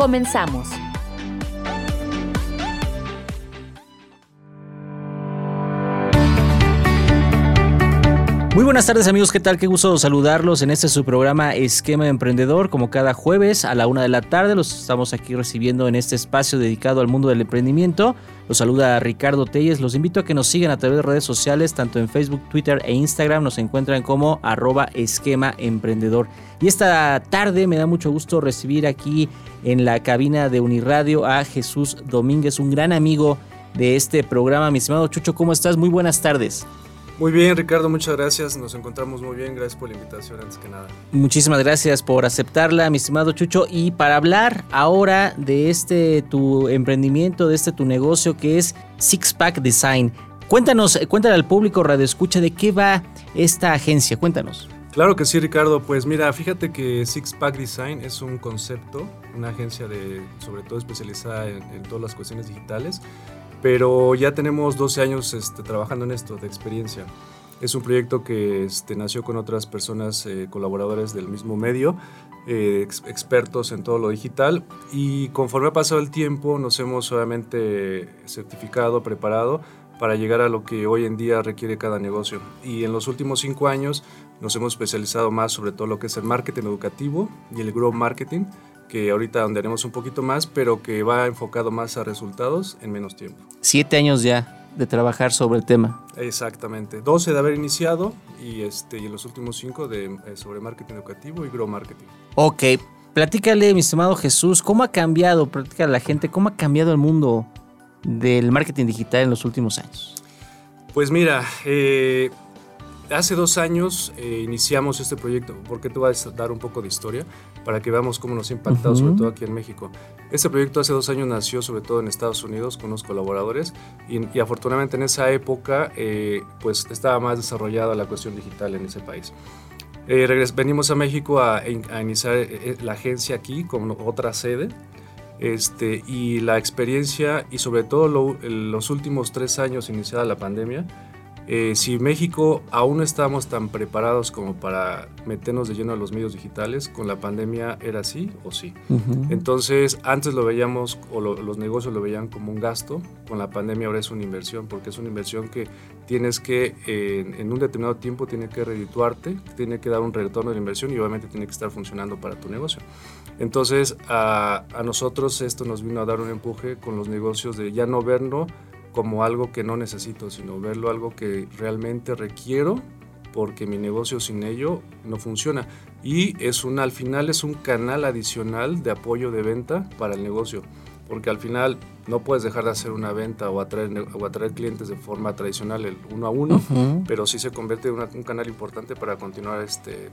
Comenzamos. Muy buenas tardes amigos, ¿qué tal? Qué gusto saludarlos en este su programa Esquema Emprendedor, como cada jueves a la una de la tarde. Los estamos aquí recibiendo en este espacio dedicado al mundo del emprendimiento. Los saluda Ricardo Telles. Los invito a que nos sigan a través de redes sociales, tanto en Facebook, Twitter e Instagram. Nos encuentran como arroba esquema emprendedor. Y esta tarde me da mucho gusto recibir aquí en la cabina de Uniradio a Jesús Domínguez, un gran amigo de este programa. Mi estimado Chucho, ¿cómo estás? Muy buenas tardes. Muy bien, Ricardo, muchas gracias. Nos encontramos muy bien. Gracias por la invitación, antes que nada. Muchísimas gracias por aceptarla, mi estimado Chucho. Y para hablar ahora de este tu emprendimiento, de este tu negocio que es Six Pack Design. Cuéntanos, cuéntale al público Radio Escucha de qué va esta agencia. Cuéntanos. Claro que sí, Ricardo. Pues mira, fíjate que Six Pack Design es un concepto, una agencia de, sobre todo especializada en, todas las cuestiones digitales, pero ya tenemos 12 años este, trabajando en esto de experiencia. Es un proyecto que este, nació con otras personas, eh, colaboradores del mismo medio, eh, expertos en todo lo digital y conforme ha pasado el tiempo nos hemos obviamente certificado, preparado para llegar a lo que hoy en día requiere cada negocio. Y en los últimos cinco años nos hemos especializado más sobre todo lo que es el marketing educativo y el growth marketing, que ahorita andaremos un poquito más, pero que va enfocado más a resultados en menos tiempo. Siete años ya de trabajar sobre el tema. Exactamente, 12 de haber iniciado y, este, y en los últimos cinco de, eh, sobre marketing educativo y grow marketing. Ok, platícale, mi estimado Jesús, ¿cómo ha cambiado, platícale a la gente, cómo ha cambiado el mundo del marketing digital en los últimos años? Pues mira, eh, hace dos años eh, iniciamos este proyecto. ¿Por qué te voy a dar un poco de historia? Para que veamos cómo nos ha impactado, sobre todo aquí en México. Este proyecto hace dos años nació sobre todo en Estados Unidos con unos colaboradores y, afortunadamente en esa época eh, pues estaba más desarrollada la cuestión digital en ese país. Eh, venimos a México a, iniciar la agencia aquí con otra sede este, y la experiencia y sobre todo los últimos tres años iniciada la pandemia eh, si México aún no estábamos tan preparados como para meternos de lleno a los medios digitales, con la pandemia era así o sí. Entonces, antes lo veíamos, o los negocios lo veían como un gasto, con la pandemia ahora es una inversión, porque es una inversión que tienes que, en un determinado tiempo, tiene que redituarte, tiene que dar un retorno de la inversión y obviamente tiene que estar funcionando para tu negocio. Entonces, a, a nosotros esto nos vino a dar un empuje con los negocios de ya no verlo como algo que no necesito, sino verlo algo que realmente requiero porque mi negocio sin ello no funciona. Y es un, al final es un canal adicional de apoyo de venta para el negocio, porque al final no puedes dejar de hacer una venta o atraer, o atraer clientes de forma tradicional, el uno a uno, pero sí se convierte en un canal importante para continuar este,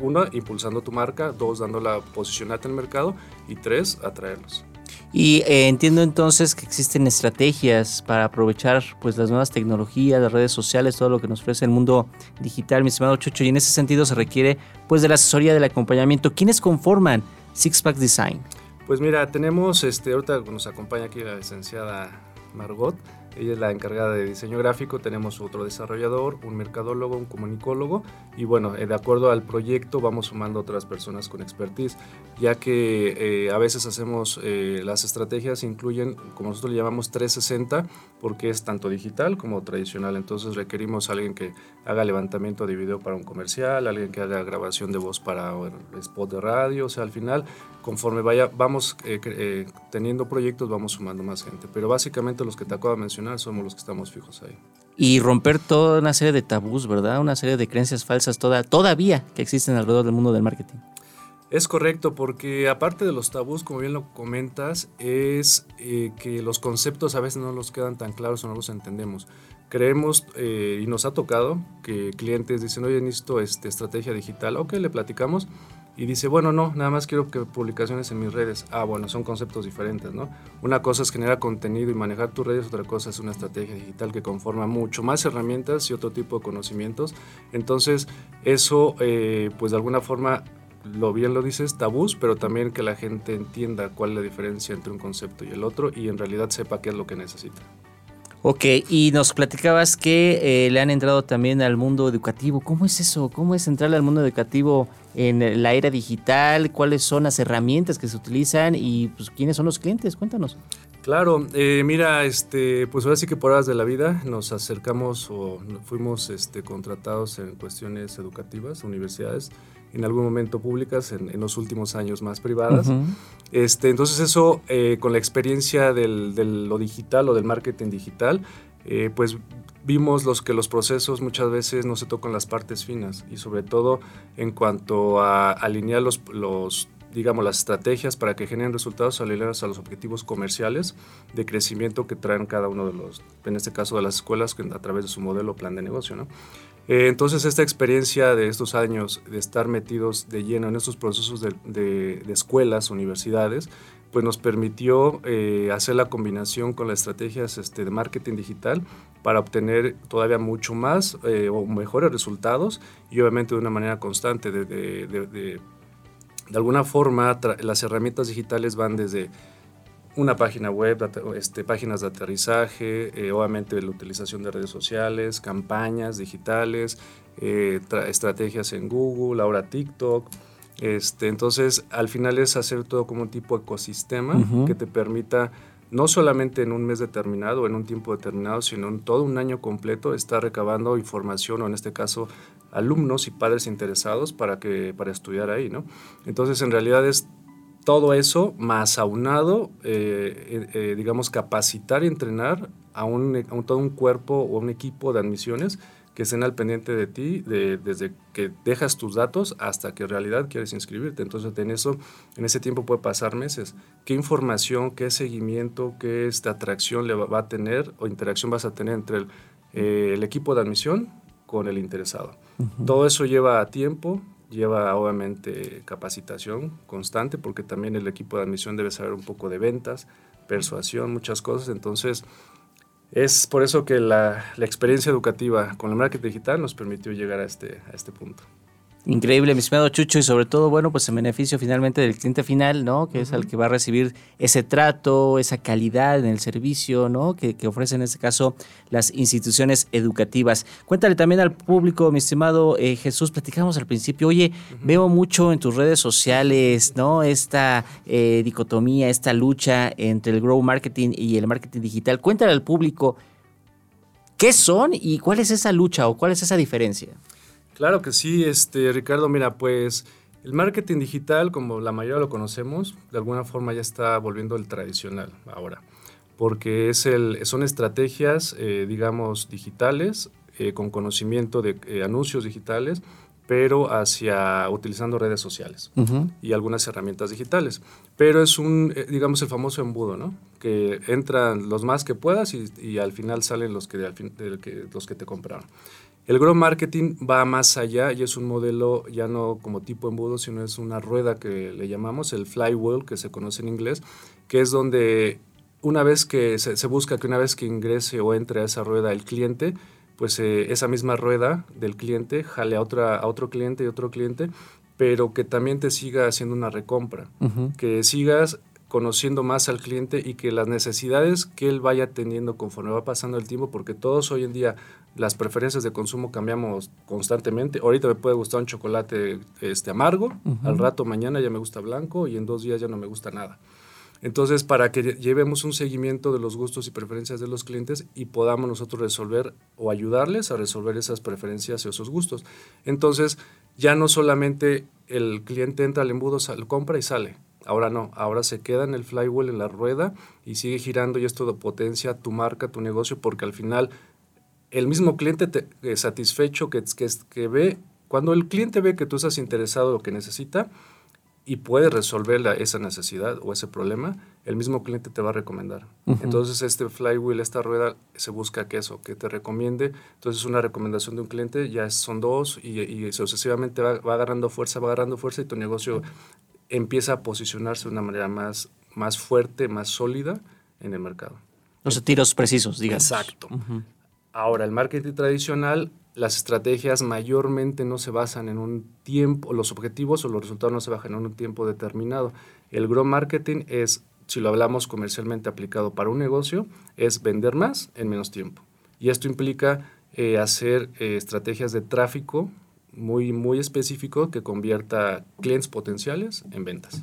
uno, impulsando tu marca, dos, dándola posicionarte en el mercado y tres, atraerlos. Y eh, entiendo entonces que existen estrategias para aprovechar pues las nuevas tecnologías, las redes sociales, todo lo que nos ofrece el mundo digital, mi estimado Chucho, y en ese sentido se requiere pues de la asesoría del acompañamiento. ¿Quiénes conforman Sixpack Design? Pues mira, tenemos, este, ahorita nos acompaña aquí la licenciada Margot, ella es la encargada de diseño gráfico, tenemos otro desarrollador, un mercadólogo, un comunicólogo y bueno, eh, de acuerdo al proyecto vamos sumando otras personas con expertise, ya que eh, a veces hacemos eh, las estrategias incluyen, como nosotros le llamamos 360, porque es tanto digital como tradicional, entonces requerimos a alguien que haga levantamiento de video para un comercial, alguien que haga grabación de voz para spot de radio, o sea, al final conforme vaya, vamos teniendo proyectos, vamos sumando más gente. Pero básicamente los que te acabo de mencionar somos los que estamos fijos ahí. Y romper toda una serie de tabús, ¿verdad? Una serie de creencias falsas toda, todavía que existen alrededor del mundo del marketing. Es correcto, porque aparte de los tabús, como bien lo comentas, es eh, que los conceptos a veces no los quedan tan claros o no los entendemos. Creemos, eh, y nos ha tocado, que clientes dicen, oye, necesito este, estrategia digital. Ok, le platicamos, y dice, bueno, no, nada más quiero que publicaciones en mis redes. Ah, bueno, son conceptos diferentes, ¿no? Una cosa es generar contenido y manejar tus redes, otra cosa es una estrategia digital que conforma mucho más herramientas y otro tipo de conocimientos. Entonces, eso, eh, pues de alguna forma, lo bien lo dices, tabús, pero también que la gente entienda cuál es la diferencia entre un concepto y el otro y en realidad sepa qué es lo que necesita. Ok, y nos platicabas que eh, le han entrado también al mundo educativo. ¿Cómo es eso? ¿Cómo es entrar al mundo educativo en la era digital? ¿Cuáles son las herramientas que se utilizan? Y pues, ¿quiénes son los clientes? Cuéntanos. Claro, eh, mira, este, pues ahora sí que por horas de la vida nos acercamos o fuimos este, contratados en cuestiones educativas, universidades, en algún momento públicas, en, los últimos años más privadas. este, entonces eso, eh, con la experiencia de lo digital o del marketing digital, eh, pues vimos los que los procesos muchas veces no se tocan las partes finas y sobre todo en cuanto a alinear los, los digamos, las estrategias para que generen resultados alineados a los objetivos comerciales de crecimiento que traen cada uno de los, en este caso de las escuelas, a través de su modelo plan de negocio. ¿no? Eh, entonces, esta experiencia de estos años de estar metidos de lleno en estos procesos de, escuelas, universidades, pues nos permitió eh, hacer la combinación con las estrategias este, de marketing digital para obtener todavía mucho más eh, o mejores resultados y obviamente de una manera constante. De, de, de alguna forma, las herramientas digitales van desde una página web, este, páginas de aterrizaje, eh, obviamente la utilización de redes sociales, campañas digitales, eh, estrategias en Google, ahora TikTok. Este, entonces, al final es hacer todo como un tipo de ecosistema que te permita no solamente en un mes determinado, en un tiempo determinado, sino en todo un año completo estar recabando información o en este caso alumnos y padres interesados para que para estudiar ahí, ¿no? Entonces, en realidad es todo eso más aunado, eh, eh, eh, digamos, capacitar y entrenar a, un, todo un cuerpo o un equipo de admisiones que estén al pendiente de ti desde que dejas tus datos hasta que en realidad quieres inscribirte. Entonces, en eso, en ese tiempo puede pasar meses. ¿Qué información, qué seguimiento, qué esta atracción le va, a tener o interacción vas a tener entre el, equipo de admisión con el interesado? Todo eso lleva tiempo, lleva obviamente capacitación constante porque también el equipo de admisión debe saber un poco de ventas, persuasión, muchas cosas. Entonces, es por eso que la, la experiencia educativa con el marketing digital nos permitió llegar a este, a este punto. Increíble, mi estimado Chucho, y sobre todo, bueno, pues en beneficio finalmente del cliente final, ¿no? Que es el que va a recibir ese trato, esa calidad en el servicio, ¿no? Que, que ofrecen en este caso las instituciones educativas. Cuéntale también al público, mi estimado eh, Jesús, platicamos al principio, oye, veo mucho en tus redes sociales, ¿no? Esta eh, dicotomía, esta lucha entre el grow marketing y el marketing digital. Cuéntale al público, ¿qué son y cuál es esa lucha o cuál es esa diferencia? Claro que sí, este, Ricardo, mira, pues el marketing digital, como la mayoría lo conocemos, de alguna forma ya está volviendo el tradicional ahora, porque es el, son estrategias, eh, digamos, digitales, eh, con conocimiento de eh, anuncios digitales, pero hacia utilizando redes sociales y algunas herramientas digitales. Pero es un, digamos, el famoso embudo, ¿no? Que entran los más que puedas y, al final salen los que, los que te compraron. El growth marketing va más allá y es un modelo ya no como tipo embudo, sino es una rueda que le llamamos el flywheel, que se conoce en inglés, que es donde una vez que se, busca que una vez que ingrese o entre a esa rueda el cliente, pues eh, esa misma rueda del cliente jale a, otra, a otro cliente y otro cliente, pero que también te siga haciendo una recompra, que sigas conociendo más al cliente y que las necesidades que él vaya teniendo conforme va pasando el tiempo, porque todos hoy en día las preferencias de consumo cambiamos constantemente. Ahorita me puede gustar un chocolate este, amargo, al rato mañana ya me gusta blanco y en dos días ya no me gusta nada. Entonces, para que llevemos un seguimiento de los gustos y preferencias de los clientes y podamos nosotros resolver o ayudarles a resolver esas preferencias y esos gustos. Entonces, ya no solamente el cliente entra al embudo, compra y sale Ahora no, ahora se queda en el flywheel, en la rueda y sigue girando y esto potencia tu marca, tu negocio, porque al final el mismo cliente te, eh, satisfecho que, que, que ve, cuando el cliente ve que tú estás interesado en lo que necesita y puede resolver esa necesidad o ese problema, el mismo cliente te va a recomendar. Entonces, este flywheel, esta rueda, se busca que eso, que te recomiende. Entonces, una recomendación de un cliente ya son dos y, y sucesivamente va, va, agarrando fuerza, va agarrando fuerza y tu negocio empieza a posicionarse de una manera más, más fuerte, más sólida en el mercado. Los tiros precisos, digamos. Exacto. Ahora, el marketing tradicional, las estrategias mayormente no se basan en un tiempo, los objetivos o los resultados no se basan en un tiempo determinado. El grow marketing es si lo hablamos comercialmente aplicado para un negocio, es vender más en menos tiempo. Y esto implica eh, hacer eh, estrategias de tráfico muy, muy específico que convierta clientes potenciales en ventas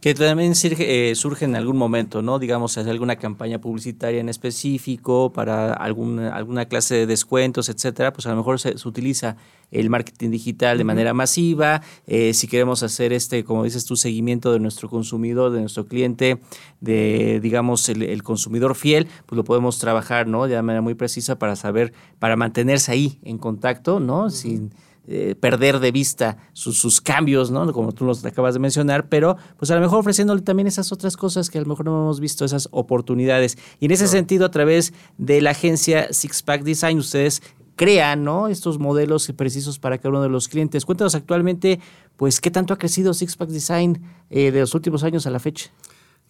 que también surge, eh, surge, en algún momento, ¿no? Digamos, hacer alguna campaña publicitaria en específico para alguna, alguna clase de descuentos, etcétera, pues a lo mejor se, utiliza el marketing digital de manera masiva. Eh, si queremos hacer este, como dices tú, seguimiento de nuestro consumidor, de nuestro cliente, de, digamos, el, consumidor fiel, pues lo podemos trabajar, ¿no? De manera muy precisa para saber, para mantenerse ahí en contacto, ¿no? Sin eh, perder de vista sus, cambios, ¿no? Como tú nos acabas de mencionar, pero pues a lo mejor ofreciéndole también esas otras cosas que a lo mejor no hemos visto, esas oportunidades. Y en ese sentido, a través de la agencia Six Pack Design, ustedes crean, ¿no? Estos modelos precisos para cada uno de los clientes. Cuéntanos actualmente, pues, ¿qué tanto ha crecido Six Pack Design eh, de los últimos años a la fecha?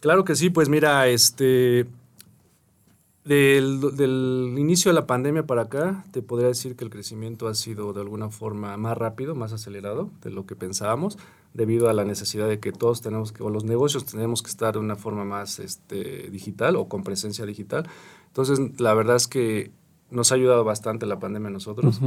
Claro que sí, pues mira, este, del, inicio de la pandemia para acá, te podría decir que el crecimiento ha sido de alguna forma más rápido, más acelerado de lo que pensábamos, debido a la necesidad de que todos tenemos que, o los negocios tenemos que estar de una forma más este, digital o con presencia digital. Entonces, la verdad es que nos ha ayudado bastante la pandemia a nosotros.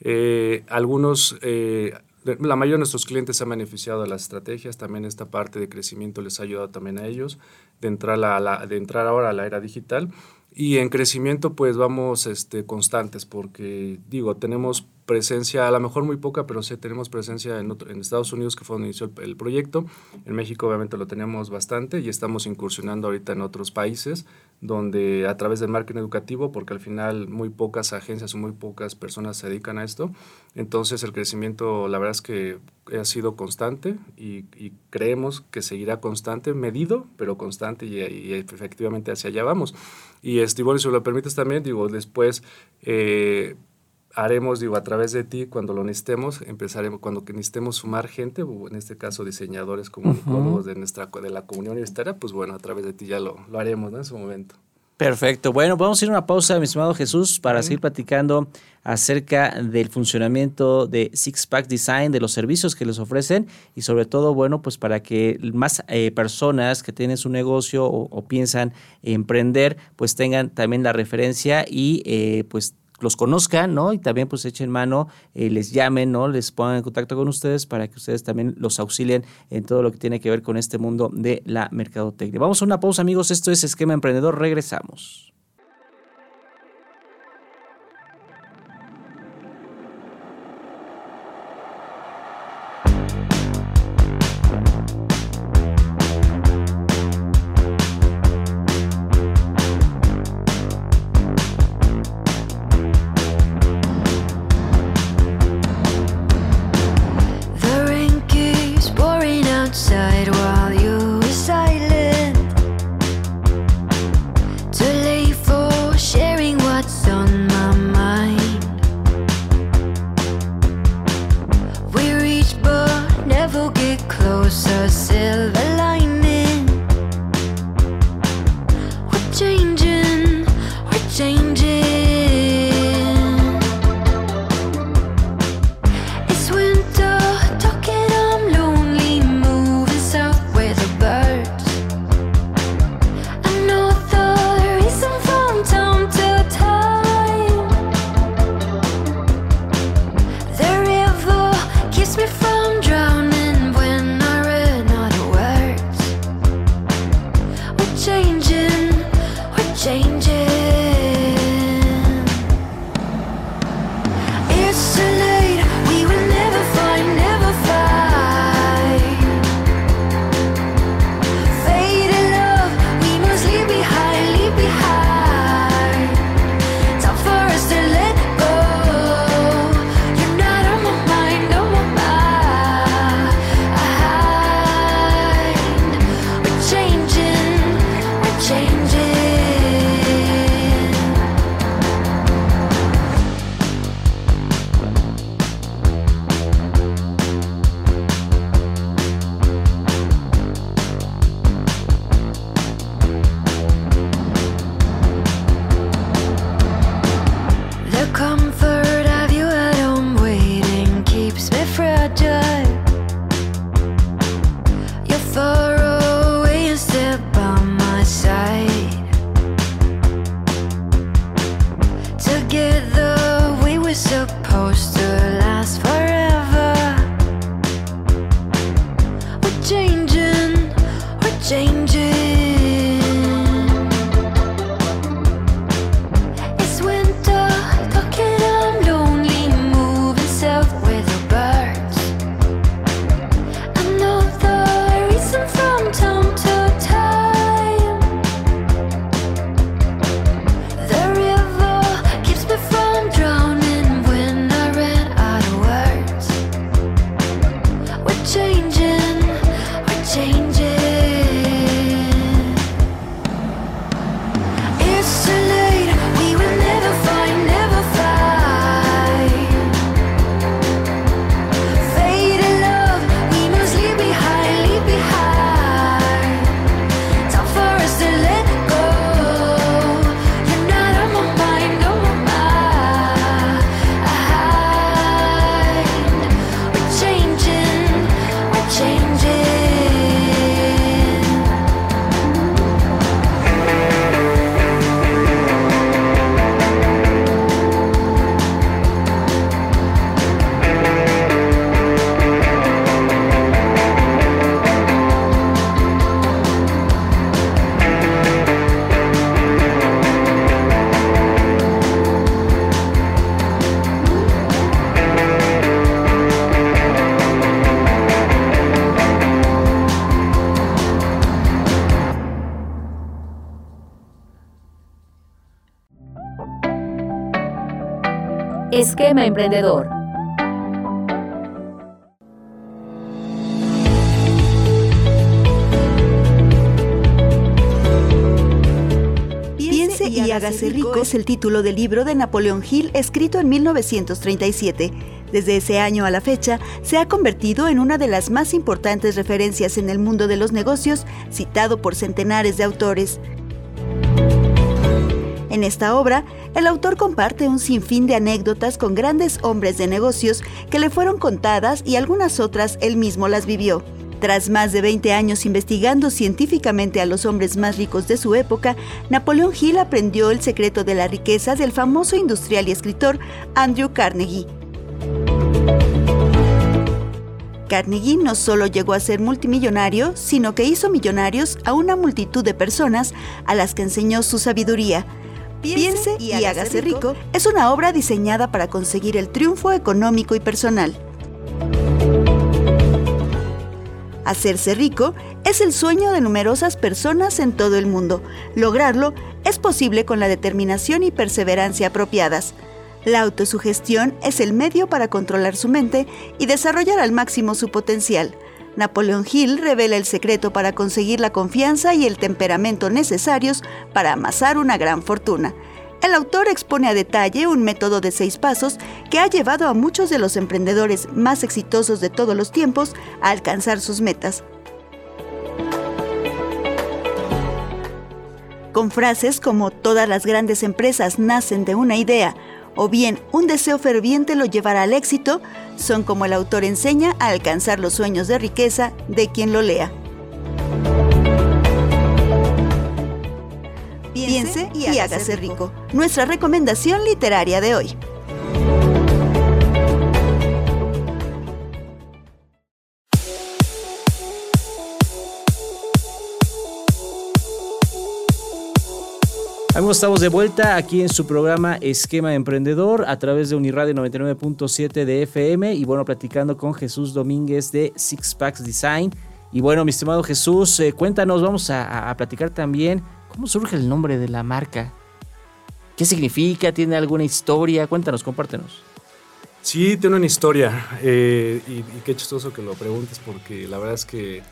Eh, algunos, eh, la mayoría de nuestros clientes se han beneficiado de las estrategias, también esta parte de crecimiento les ha ayudado también a ellos de entrar, a la, de entrar ahora a la era digital. Y en crecimiento pues vamos este, constantes porque digo, tenemos presencia, a lo mejor muy poca, pero sí tenemos presencia en, en Estados Unidos, que fue donde inició el, proyecto. En México obviamente lo tenemos bastante y estamos incursionando ahorita en otros países, donde a través del marketing educativo, porque al final muy pocas agencias o muy pocas personas se dedican a esto, entonces el crecimiento la verdad es que ha sido constante y, creemos que seguirá constante, medido, pero constante y, y efectivamente hacia allá vamos. Y, este, bueno, si me lo permites también, digo, después... Eh, haremos, digo, a través de ti, cuando lo necesitemos, empezaremos, cuando necesitemos sumar gente, en este caso diseñadores comunicólogos de, nuestra, de la comunidad universitaria, pues bueno, a través de ti ya lo, lo haremos ¿no? en su momento. Perfecto. Bueno, vamos a ir a una pausa, mi estimado Jesús, para seguir platicando acerca del funcionamiento de Six Pack Design, de los servicios que les ofrecen y sobre todo, bueno, pues para que más eh, personas que tienen su negocio o, piensan emprender, pues tengan también la referencia y eh, pues los conozcan, ¿no? Y también pues echen mano, eh, les llamen, ¿no? Les pongan en contacto con ustedes para que ustedes también los auxilien en todo lo que tiene que ver con este mundo de la mercadotecnia. Vamos a una pausa, amigos. Esto es Esquema Emprendedor. Regresamos. Esquema Emprendedor. Piense y hágase rico es el título del libro de Napoleón Hill escrito en 1937. Desde ese año a la fecha, se ha convertido en una de las más importantes referencias en el mundo de los negocios, citado por centenares de autores. En esta obra, el autor comparte un sinfín de anécdotas con grandes hombres de negocios que le fueron contadas y algunas otras él mismo las vivió. Tras más de 20 años investigando científicamente a los hombres más ricos de su época, Napoleón Hill aprendió el secreto de la riqueza del famoso industrial y escritor Andrew Carnegie. Carnegie no solo llegó a ser multimillonario, sino que hizo millonarios a una multitud de personas a las que enseñó su sabiduría, Piense y hágase rico es una obra diseñada para conseguir el triunfo económico y personal. Hacerse rico es el sueño de numerosas personas en todo el mundo. Lograrlo es posible con la determinación y perseverancia apropiadas. La autosugestión es el medio para controlar su mente y desarrollar al máximo su potencial. Napoleón Hill revela el secreto para conseguir la confianza y el temperamento necesarios para amasar una gran fortuna. El autor expone a detalle un método de seis pasos que ha llevado a muchos de los emprendedores más exitosos de todos los tiempos a alcanzar sus metas. Con frases como todas las grandes empresas nacen de una idea, o bien un deseo ferviente lo llevará al éxito, son como el autor enseña a alcanzar los sueños de riqueza de quien lo lea. Piense y hágase rico. Nuestra recomendación literaria de hoy. Estamos de vuelta aquí en su programa Esquema Emprendedor a través de Uniradio 99.7 de FM y bueno, platicando con Jesús Domínguez de Six Packs Design. Y bueno, mi estimado Jesús, eh, cuéntanos, vamos a, platicar también cómo surge el nombre de la marca. ¿Qué significa? ¿Tiene alguna historia? Cuéntanos, compártenos. Sí, tiene una historia eh, y, qué chistoso que lo preguntes porque la verdad es que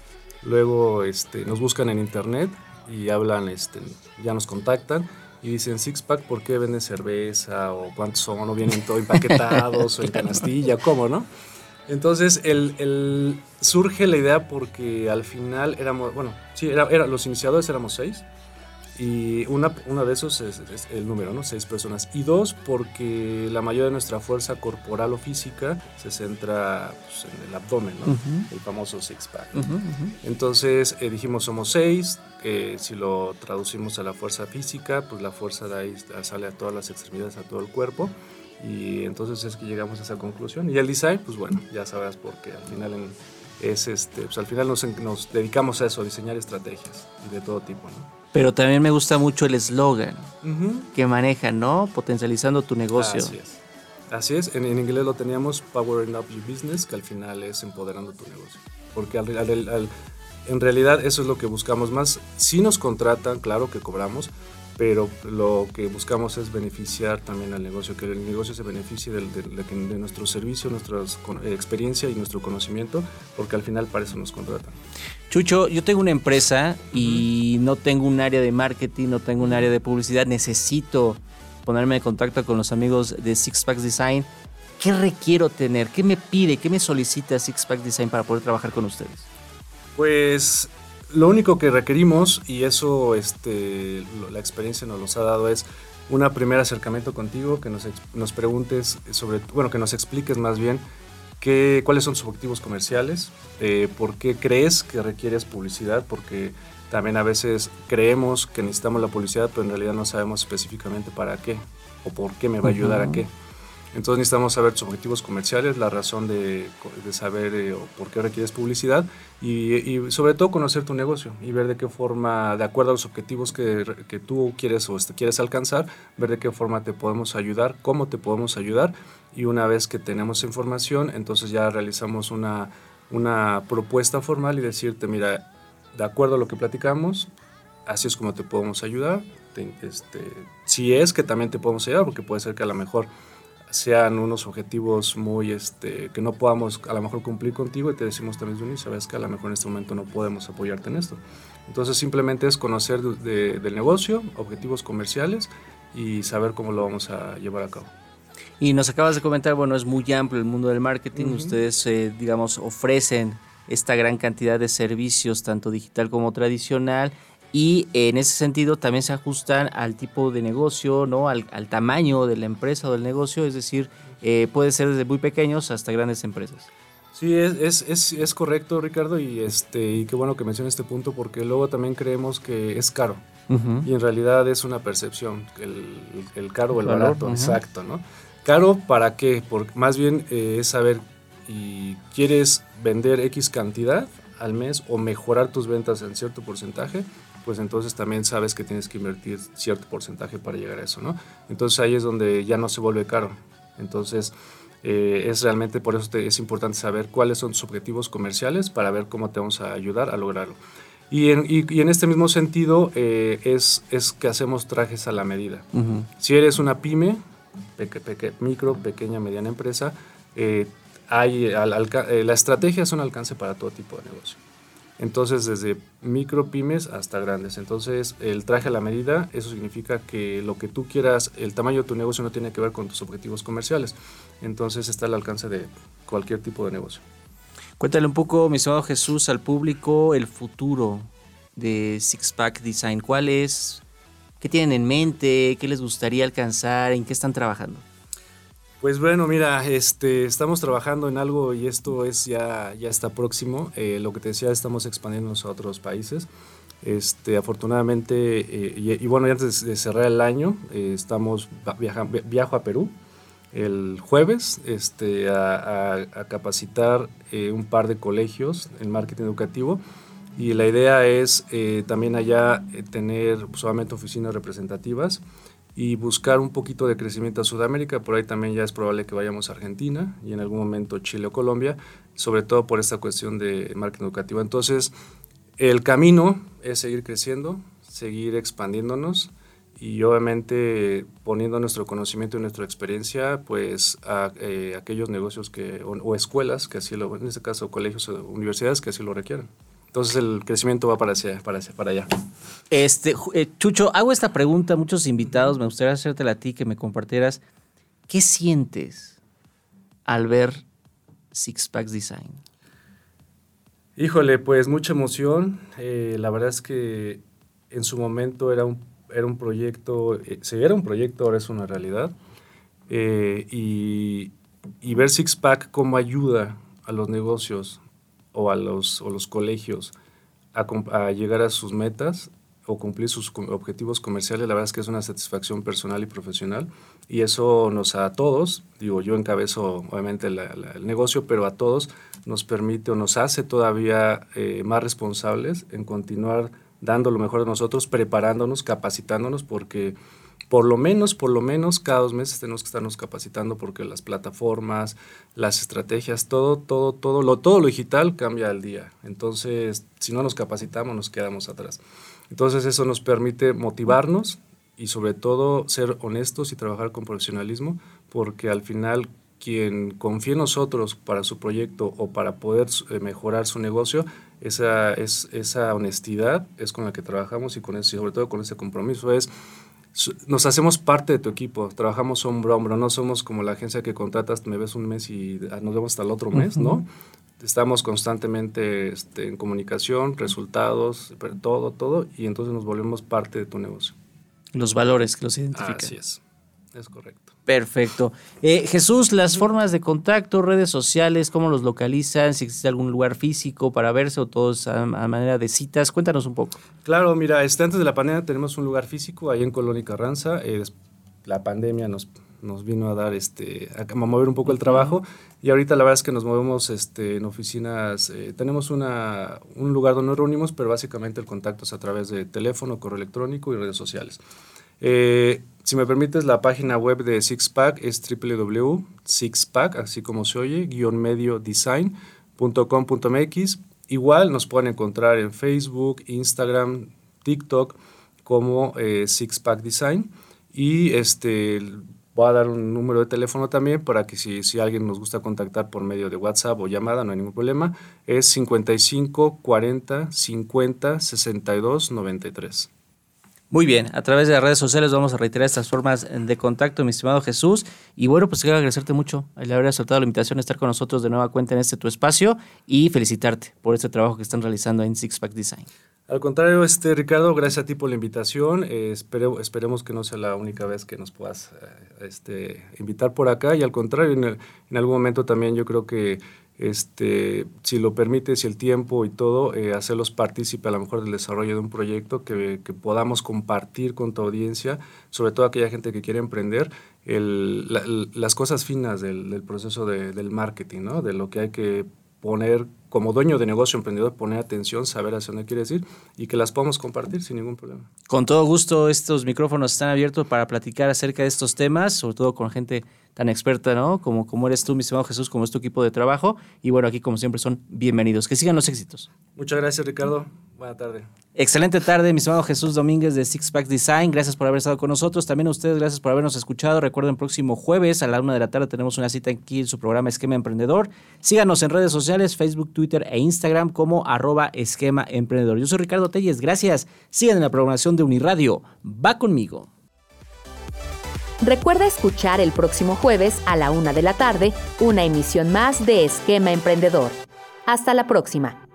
luego este, nos buscan en internet y hablan, este, ya nos contactan y dicen six pack, ¿por qué venden cerveza? ¿O cuántos son? ¿O vienen todo empaquetados? ¿O en canastilla? ¿Cómo, no? Entonces, el, surge la idea porque al final éramos, bueno, sí, era, era, los iniciadores éramos seis y una, una de esos es, el número, ¿no? Seis personas. Y dos, porque la mayoría de nuestra fuerza corporal o física se centra pues, en el abdomen, ¿no? El famoso six-pack. Entonces eh, dijimos, somos seis. Eh, si lo traducimos a la fuerza física, pues la fuerza de ahí sale a todas las extremidades, a todo el cuerpo. Y entonces es que llegamos a esa conclusión. Y el design, pues bueno, ya sabrás porque al final en es este, pues al final nos, nos dedicamos a eso, a diseñar estrategias de todo tipo, ¿no? Pero también me gusta mucho el eslogan que manejan, ¿no? Potencializando tu negocio. Así es. Así es, en, inglés lo teníamos Powering Up Your Business, que al final es empoderando tu negocio. Porque en realidad eso es lo que buscamos más. Si nos contratan, claro que cobramos, pero lo que buscamos es beneficiar también al negocio, que el negocio se beneficie de, de, nuestro servicio, nuestra eh, experiencia y nuestro conocimiento, porque al final para eso nos contratan. Chucho, yo tengo una empresa y no tengo un área de marketing, no tengo un área de publicidad, necesito ponerme en contacto con los amigos de Six Pack Design. ¿Qué requiero tener? ¿Qué me pide? ¿Qué me solicita Six Pack Design para poder trabajar con ustedes? Pues lo único que requerimos, y eso este, la experiencia nos los ha dado, es un primer acercamiento contigo, que nos, nos preguntes sobre, bueno, que nos expliques más bien qué, cuáles son tus objetivos comerciales, eh, por qué crees que requieres publicidad, porque también a veces creemos que necesitamos la publicidad, pero en realidad no sabemos específicamente para qué o por qué me va a ayudar a qué. Entonces necesitamos saber tus objetivos comerciales, la razón de, saber eh, por qué requieres publicidad y, sobre todo conocer tu negocio y ver de qué forma, de acuerdo a los objetivos que, tú quieres o este, quieres alcanzar, ver de qué forma te podemos ayudar, cómo te podemos ayudar y una vez que tenemos información, entonces ya realizamos una, una propuesta formal y decirte, mira, de acuerdo a lo que platicamos, así es como te podemos ayudar. este, si es que también te podemos ayudar, porque puede ser que a lo mejor sean unos objetivos muy, este, que no podamos a lo mejor cumplir contigo y te decimos también, sabes que a lo mejor en este momento no podemos apoyarte en esto. Entonces simplemente es conocer del negocio, objetivos comerciales y saber cómo lo vamos a llevar a cabo. Y nos acabas de comentar, bueno, es muy amplio el mundo del marketing, ustedes, eh, digamos, ofrecen esta gran cantidad de servicios, tanto digital como tradicional, y en ese sentido también se ajustan al tipo de negocio, ¿no? al, tamaño de la empresa o del negocio, es decir, eh, puede ser desde muy pequeños hasta grandes empresas. Sí, es, es, es, correcto, Ricardo, y, este, y qué bueno que menciones este punto, porque luego también creemos que es caro, y en realidad es una percepción, el, el caro o el barato, exacto, ¿no? Caro, ¿para qué? Porque más bien eh, es saber, y ¿quieres vender X cantidad al mes o mejorar tus ventas en cierto porcentaje? Pues entonces también sabes que tienes que invertir cierto porcentaje para llegar a eso, ¿no? Entonces ahí es donde ya no se vuelve caro. Entonces eh, es realmente por eso es importante saber cuáles son tus objetivos comerciales para ver cómo te vamos a ayudar a lograrlo. Y en, y, en este mismo sentido eh, es, es que hacemos trajes a la medida. Si eres una pyme, micro, pequeña, mediana empresa, eh, hay, la estrategia es un alcance para todo tipo de negocio. Entonces, desde micro pymes hasta grandes. Entonces, el traje a la medida, eso significa que lo que tú quieras, el tamaño de tu negocio no tiene que ver con tus objetivos comerciales. Entonces, está al alcance de cualquier tipo de negocio. Cuéntale un poco, mi estimado Jesús, al público el futuro de Six Pack Design. ¿Cuál es? ¿Qué tienen en mente? ¿Qué les gustaría alcanzar? ¿En qué están trabajando? Pues bueno, mira, este, estamos trabajando en algo y esto es ya, ya está próximo. Eh, lo que te decía, estamos expandiéndonos a otros países. Este, afortunadamente, eh, y, bueno, antes de cerrar el año, eh, estamos viajando, viajo a Perú el jueves este, a, capacitar un par de colegios en marketing educativo. Y la idea es también allá tener solamente oficinas representativas y buscar un poquito de crecimiento a Sudamérica. Por ahí también ya es probable que vayamos a Argentina y en algún momento Chile o Colombia, sobre todo por esta cuestión de marketing educativo. Entonces, el camino es seguir creciendo, seguir expandiéndonos y obviamente poniendo nuestro conocimiento y nuestra experiencia pues a eh, aquellos negocios que o, escuelas que así lo en este caso colegios o universidades que así lo requieran entonces el crecimiento va para, para, para allá. Este, eh, Chucho, hago esta pregunta a muchos invitados, me gustaría hacértela a ti, que me compartieras. ¿Qué sientes al ver Six Packs Design? Híjole, pues mucha emoción. Eh, la verdad es que en su momento era un, era un proyecto, eh, era un proyecto, ahora es una realidad. y, y ver Six Pack cómo ayuda a los negocios o a los, o los colegios a, llegar a sus metas o cumplir sus objetivos comerciales, la verdad es que es una satisfacción personal y profesional. Y eso nos a todos, digo, yo encabezo obviamente el negocio, pero a todos nos permite o nos hace todavía eh, más responsables en continuar dando lo mejor de nosotros, preparándonos, capacitándonos, porque por lo menos, por lo menos cada dos meses tenemos que estarnos capacitando porque las plataformas, las estrategias, todo, todo, todo, lo, todo lo digital cambia al día. Entonces, si no nos capacitamos, nos quedamos atrás. Entonces, eso nos permite motivarnos y sobre todo ser honestos y trabajar con profesionalismo, porque al final quien confía en nosotros para su proyecto o para poder eh, mejorar su negocio, esa, es, esa honestidad es con la que trabajamos y con ese, sobre todo con ese compromiso es nos hacemos parte de tu equipo, trabajamos hombro a hombro, no somos como la agencia que contratas, me ves un mes y ah, nos vemos hasta el otro mes, ¿no? Estamos constantemente este, en comunicación, resultados, todo, todo, y entonces nos volvemos parte de tu negocio. Los valores que los identifican. Así es, es correcto. Perfecto. Eh, Jesús, las formas de contacto, redes sociales, cómo los localizan, si existe algún lugar físico para verse o todos a, manera de citas, cuéntanos un poco. Claro, mira, este, antes de la pandemia tenemos un lugar físico ahí en Colonia Carranza. Eh, la pandemia nos, nos vino a dar, este, a mover un poco el trabajo y ahorita la verdad es que nos movemos este, en oficinas. Eh, tenemos una, un lugar donde nos reunimos, pero básicamente el contacto es a través de teléfono, correo electrónico y redes sociales. Eh, si me permites, la página web de Sixpack es www.sixpack, así como se oye, guion medio design.com.mx. Igual nos pueden encontrar en Facebook, Instagram, TikTok como eh, Sixpack Design. Y este, voy a dar un número de teléfono también para que si, si alguien nos gusta contactar por medio de WhatsApp o llamada, no hay ningún problema. Es 55 40 50 62 93. Muy bien, a través de las redes sociales vamos a reiterar estas formas de contacto, mi estimado Jesús. Y bueno, pues quiero agradecerte mucho el haber aceptado la invitación a estar con nosotros de nueva cuenta en este tu espacio y felicitarte por este trabajo que están realizando en Sixpack Design. Al contrario, este Ricardo, gracias a ti por la invitación. Eh, esperemos que no sea la única vez que nos puedas eh, este, invitar por acá. Y al contrario, en, en algún momento también yo creo que este, si lo permite, si el tiempo y todo, eh, hacerlos partícipe a lo mejor del desarrollo de un proyecto que, podamos compartir con tu audiencia, sobre todo aquella gente que quiere emprender, las cosas finas del, proceso del marketing, ¿no? de lo que hay que poner como dueño de negocio emprendedor, poner atención, saber hacia dónde quieres ir y que las podamos compartir sin ningún problema. Con todo gusto, estos micrófonos están abiertos para platicar acerca de estos temas, sobre todo con gente tan experta, ¿no? Como, como eres tú, mi estimado Jesús, como es tu equipo de trabajo. Y bueno, aquí como siempre son bienvenidos. Que sigan los éxitos. Muchas gracias, Ricardo. Buena tarde. Excelente tarde, mi estimado Jesús Domínguez de Six Pack Design. Gracias por haber estado con nosotros. También a ustedes, gracias por habernos escuchado. Recuerden, próximo jueves a la una de la tarde tenemos una cita aquí en su programa Esquema Emprendedor. Síganos en redes sociales, Facebook, Twitter e Instagram como arroba esquema emprendedor. Yo soy Ricardo Telles. Gracias. Sigan en la programación de Uniradio. Va conmigo. Recuerda escuchar el próximo jueves a la una de la tarde una emisión más de Esquema Emprendedor. Hasta la próxima.